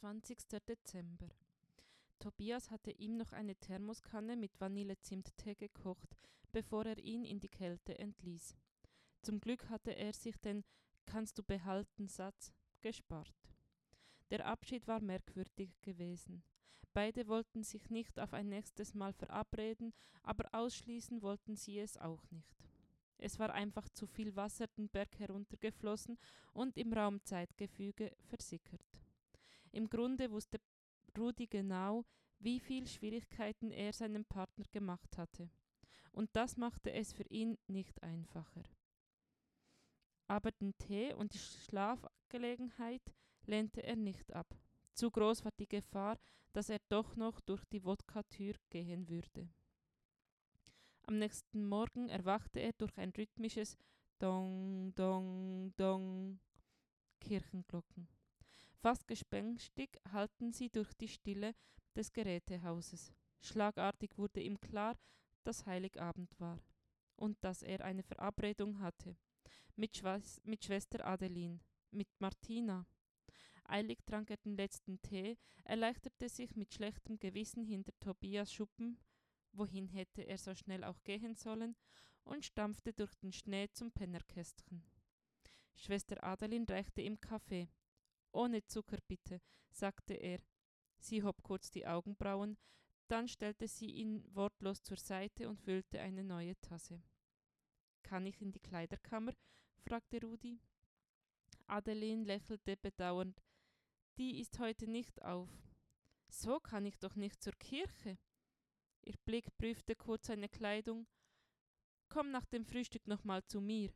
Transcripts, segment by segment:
23. Dezember. Tobias hatte ihm noch eine Thermoskanne mit Vanillezimttee gekocht, bevor er ihn in die Kälte entließ. Zum Glück hatte er sich den Kannst du behalten Satz gespart. Der Abschied war merkwürdig gewesen. Beide wollten sich nicht auf ein nächstes Mal verabreden, aber ausschließen wollten sie es auch nicht. Es war einfach zu viel Wasser den Berg heruntergeflossen und im Raumzeitgefüge versickert. Im Grunde wusste Rudi genau, wie viel Schwierigkeiten er seinem Partner gemacht hatte. Und das machte es für ihn nicht einfacher. Aber den Tee und die Schlafgelegenheit lehnte er nicht ab. Zu groß war die Gefahr, dass er doch noch durch die Wodka-Tür gehen würde. Am nächsten Morgen erwachte er durch ein rhythmisches Dong, Dong, Dong Kirchenglocken. Fast gespenstig hallten sie durch die Stille des Gerätehauses. Schlagartig wurde ihm klar, dass Heiligabend war und dass er eine Verabredung hatte. Mit, Schweiß, mit Schwester Adeline, mit Martina. Eilig trank er den letzten Tee, erleichterte sich mit schlechtem Gewissen hinter Tobias Schuppen wohin hätte er so schnell auch gehen sollen, und stampfte durch den Schnee zum Pennerkästchen. Schwester Adeline reichte ihm Kaffee. Ohne Zucker bitte, sagte er. Sie hob kurz die Augenbrauen, dann stellte sie ihn wortlos zur Seite und füllte eine neue Tasse. Kann ich in die Kleiderkammer? fragte Rudi. Adeline lächelte bedauernd. Die ist heute nicht auf. So kann ich doch nicht zur Kirche. Ihr Blick prüfte kurz seine Kleidung. Komm nach dem Frühstück nochmal zu mir.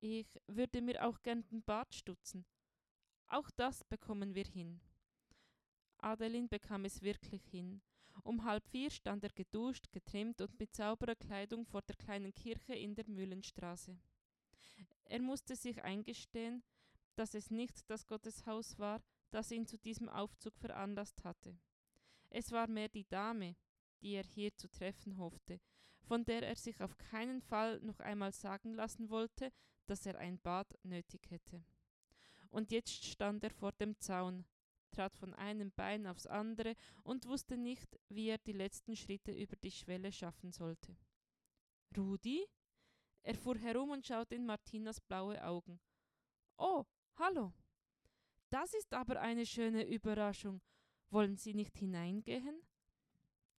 Ich würde mir auch gern den Bart stutzen. Auch das bekommen wir hin. Adeline bekam es wirklich hin. Um halb vier stand er geduscht, getrimmt und mit sauberer Kleidung vor der kleinen Kirche in der Mühlenstraße. Er musste sich eingestehen, dass es nicht das Gotteshaus war, das ihn zu diesem Aufzug veranlasst hatte. Es war mehr die Dame, die er hier zu treffen hoffte, von der er sich auf keinen Fall noch einmal sagen lassen wollte, dass er ein Bad nötig hätte. Und jetzt stand er vor dem Zaun, trat von einem Bein aufs andere und wusste nicht, wie er die letzten Schritte über die Schwelle schaffen sollte. Rudi? Er fuhr herum und schaute in Martinas blaue Augen. Oh, hallo. Das ist aber eine schöne Überraschung. Wollen Sie nicht hineingehen?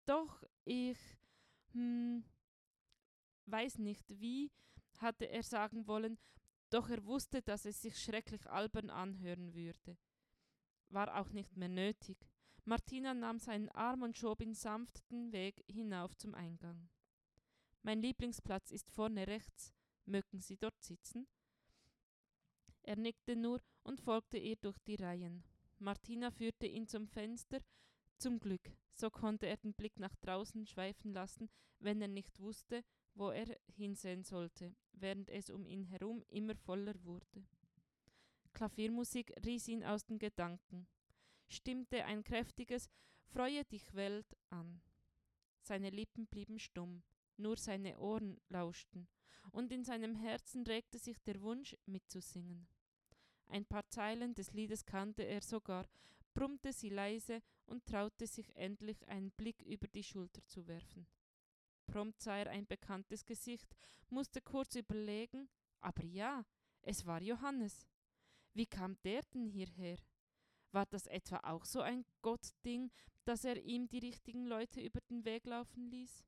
Doch, ich hm, weiß nicht wie, hatte er sagen wollen, doch er wusste, dass es sich schrecklich albern anhören würde. War auch nicht mehr nötig. Martina nahm seinen Arm und schob ihn sanft den Weg hinauf zum Eingang. Mein Lieblingsplatz ist vorne rechts. Mögen Sie dort sitzen? Er nickte nur und folgte ihr durch die Reihen. Martina führte ihn zum Fenster. Zum Glück, so konnte er den Blick nach draußen schweifen lassen, wenn er nicht wusste, wo er hinsehen sollte, während es um ihn herum immer voller wurde. Klaviermusik riss ihn aus den Gedanken, stimmte ein kräftiges Freue dich Welt an. Seine Lippen blieben stumm, nur seine Ohren lauschten, und in seinem Herzen regte sich der Wunsch, mitzusingen. Ein paar Zeilen des Liedes kannte er sogar, brummte sie leise und traute sich endlich einen Blick über die Schulter zu werfen. Prompt sah er ein bekanntes Gesicht, musste kurz überlegen, aber ja, es war Johannes. Wie kam der denn hierher? War das etwa auch so ein Gottding, dass er ihm die richtigen Leute über den Weg laufen ließ?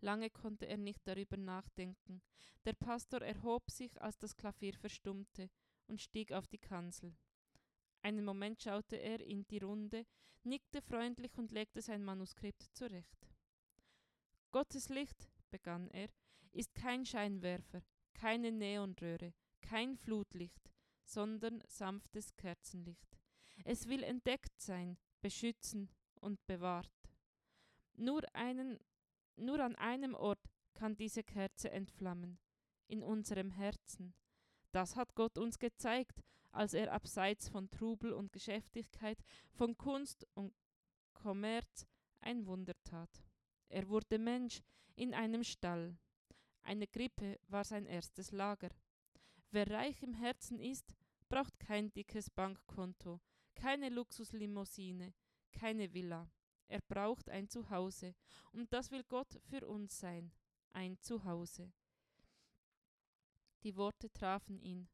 Lange konnte er nicht darüber nachdenken. Der Pastor erhob sich, als das Klavier verstummte und stieg auf die Kanzel. Einen Moment schaute er in die Runde, nickte freundlich und legte sein Manuskript zurecht. Gottes Licht, begann er, ist kein Scheinwerfer, keine Neonröhre, kein Flutlicht, sondern sanftes Kerzenlicht. Es will entdeckt sein, beschützen und bewahrt. Nur, einen, nur an einem Ort kann diese Kerze entflammen, in unserem Herzen. Das hat Gott uns gezeigt, als er abseits von Trubel und Geschäftigkeit, von Kunst und Kommerz ein Wunder tat. Er wurde Mensch in einem Stall. Eine Grippe war sein erstes Lager. Wer reich im Herzen ist, braucht kein dickes Bankkonto, keine Luxuslimousine, keine Villa. Er braucht ein Zuhause. Und das will Gott für uns sein. Ein Zuhause. Die Worte trafen ihn.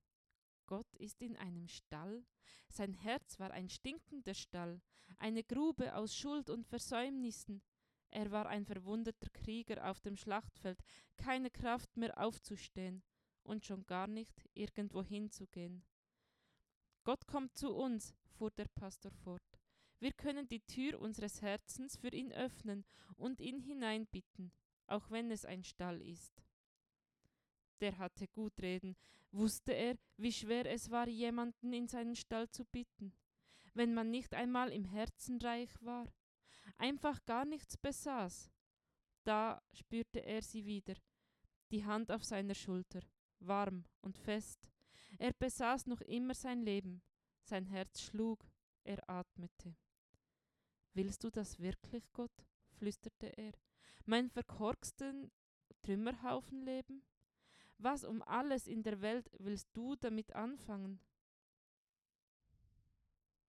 Gott ist in einem Stall? Sein Herz war ein stinkender Stall, eine Grube aus Schuld und Versäumnissen. Er war ein verwundeter Krieger auf dem Schlachtfeld, keine Kraft mehr aufzustehen und schon gar nicht irgendwo hinzugehen. Gott kommt zu uns, fuhr der Pastor fort. Wir können die Tür unseres Herzens für ihn öffnen und ihn hineinbitten, auch wenn es ein Stall ist. Der hatte gut reden, wusste er, wie schwer es war, jemanden in seinen Stall zu bitten, wenn man nicht einmal im Herzen reich war, einfach gar nichts besaß. Da spürte er sie wieder, die Hand auf seiner Schulter, warm und fest. Er besaß noch immer sein Leben, sein Herz schlug, er atmete. Willst du das wirklich, Gott? flüsterte er. Mein verkorksten Trümmerhaufen leben? Was um alles in der Welt willst du damit anfangen?